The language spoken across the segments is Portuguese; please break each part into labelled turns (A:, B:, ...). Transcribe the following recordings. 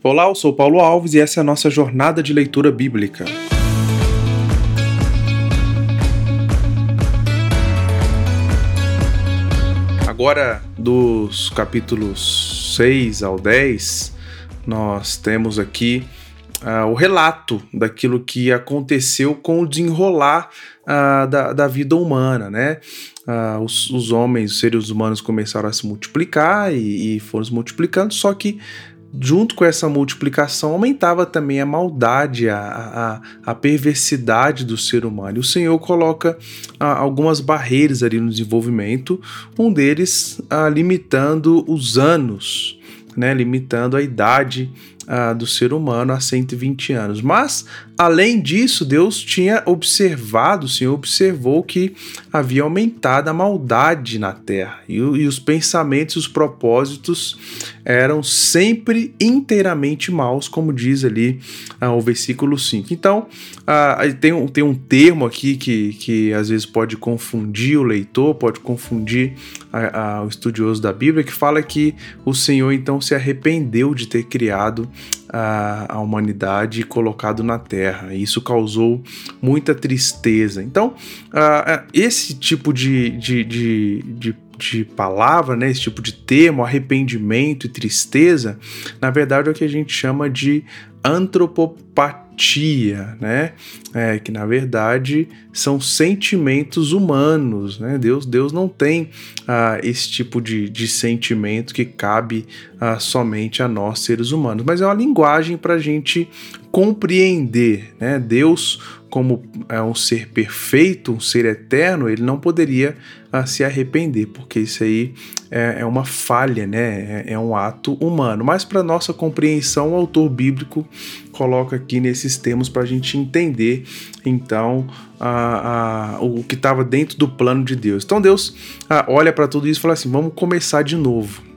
A: Olá, eu sou Paulo Alves e essa é a nossa jornada de leitura bíblica. Agora, dos capítulos 6 ao 10, nós temos aqui uh, o relato daquilo que aconteceu com o desenrolar uh, da, da, vida humana, né? Uh, os, os, homens, os seres humanos começaram a se multiplicar e, e foram se multiplicando, só que junto com essa multiplicação, aumentava também a maldade, a, a, a perversidade do ser humano. E o Senhor coloca algumas barreiras ali no desenvolvimento, um deles limitando os anos, né, limitando a idade do ser humano a 120 anos. Mas, além disso, Deus tinha observado, o Senhor observou que havia aumentado a maldade na terra e, e os pensamentos, os propósitos eram sempre inteiramente maus, como diz ali ah, o versículo 5. Então, ah, tem, um, tem um termo aqui que, que às vezes pode confundir o leitor, pode confundir o estudioso da Bíblia, que fala que o Senhor então se arrependeu de ter criado a, a humanidade colocado na Terra. E isso causou muita tristeza. Então, uh, esse tipo de, de, de, de de palavra, né, esse tipo de termo, arrependimento e tristeza, na verdade é o que a gente chama de antropopatia, né? É, que na verdade são sentimentos humanos, né? Deus, Deus não tem ah, esse tipo de, de sentimento que cabe ah, somente a nós seres humanos, mas é uma linguagem para a gente compreender, né? Deus como é um ser perfeito, um ser eterno, ele não poderia uh, se arrepender, porque isso aí é, é uma falha, né? É, é um ato humano. Mas para nossa compreensão, o autor bíblico coloca aqui nesses termos para a gente entender, então, uh, uh, o que estava dentro do plano de Deus. Então Deus olha para tudo isso e fala assim: vamos começar de novo.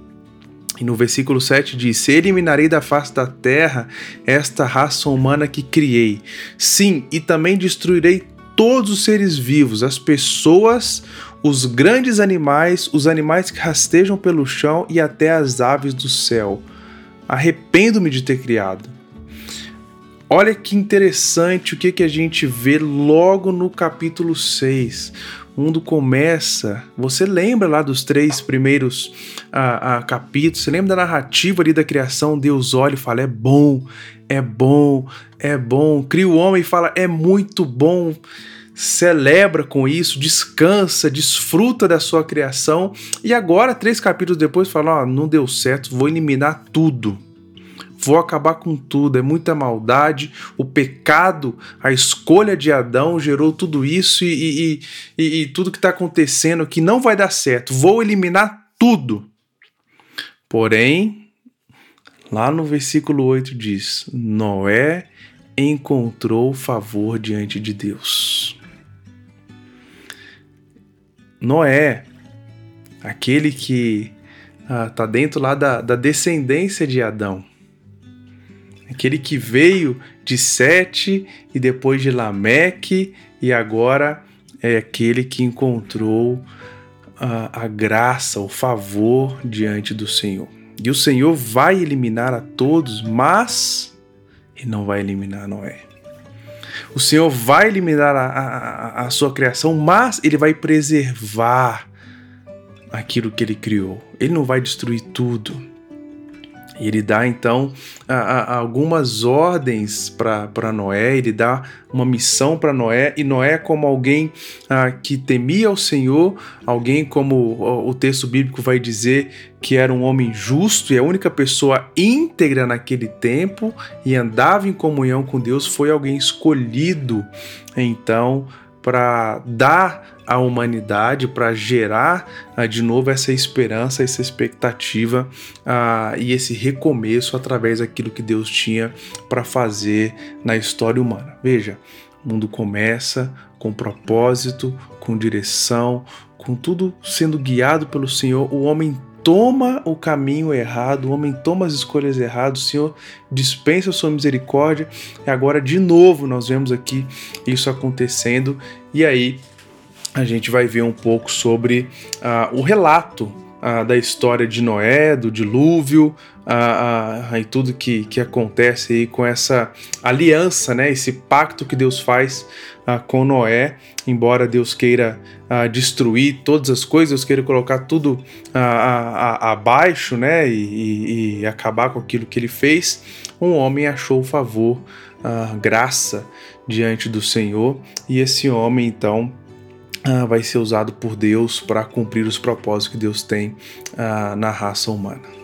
A: E no versículo 7 diz: Eliminarei da face da terra esta raça humana que criei. Sim, e também destruirei todos os seres vivos, as pessoas, os grandes animais, os animais que rastejam pelo chão e até as aves do céu. Arrependo-me de ter criado. Olha que interessante o que, que a gente vê logo no capítulo 6 o mundo começa. Você lembra lá dos três primeiros ah, ah, capítulos? Você lembra da narrativa ali da criação? Deus olha e fala: é bom, é bom, é bom. Cria o homem e fala: é muito bom. Celebra com isso, descansa, desfruta da sua criação. E agora, três capítulos depois, fala: ó, não deu certo, vou eliminar tudo vou acabar com tudo, é muita maldade, o pecado, a escolha de Adão gerou tudo isso e, e, e, e tudo que está acontecendo que não vai dar certo, vou eliminar tudo. Porém, lá no versículo 8 diz: Noé encontrou favor diante de Deus. Noé, aquele que está ah, dentro lá da, da descendência de Adão, aquele que veio de Sete e depois de Lameque e agora é aquele que encontrou a, a graça, o favor diante do Senhor. E o Senhor vai eliminar a todos, mas ele não vai eliminar Noé. O Senhor vai eliminar a, a, a, sua criação, mas ele vai preservar aquilo que ele criou. Ele não vai destruir tudo. E ele dá então a, a, algumas ordens para Noé, ele dá uma missão para Noé, e Noé, como alguém a, que temia o Senhor, alguém como o texto bíblico vai dizer que era um homem justo e a única pessoa íntegra naquele tempo e andava em comunhão com Deus, foi alguém escolhido então para dar à humanidade, para gerar uh, de novo essa esperança, essa expectativa uh, e esse recomeço através daquilo que Deus tinha para fazer na história humana. Veja, o mundo começa com propósito, com direção, com tudo sendo guiado pelo Senhor, o homem toma o caminho errado, o homem toma as escolhas erradas, o Senhor dispensa a sua misericórdia, e agora de novo nós vemos aqui isso acontecendo, e aí a gente vai ver um pouco sobre uh, o relato uh, da história de Noé, do dilúvio, uh, e tudo que, que acontece aí com essa aliança, né, esse pacto que Deus faz com Noé, embora Deus queira destruir todas as coisas, Deus queira colocar tudo abaixo, né, e, e, e, acabar com aquilo que ele fez, um homem achou favor, graça diante do Senhor, e esse homem então vai ser usado por Deus para cumprir os propósitos que Deus tem na raça humana.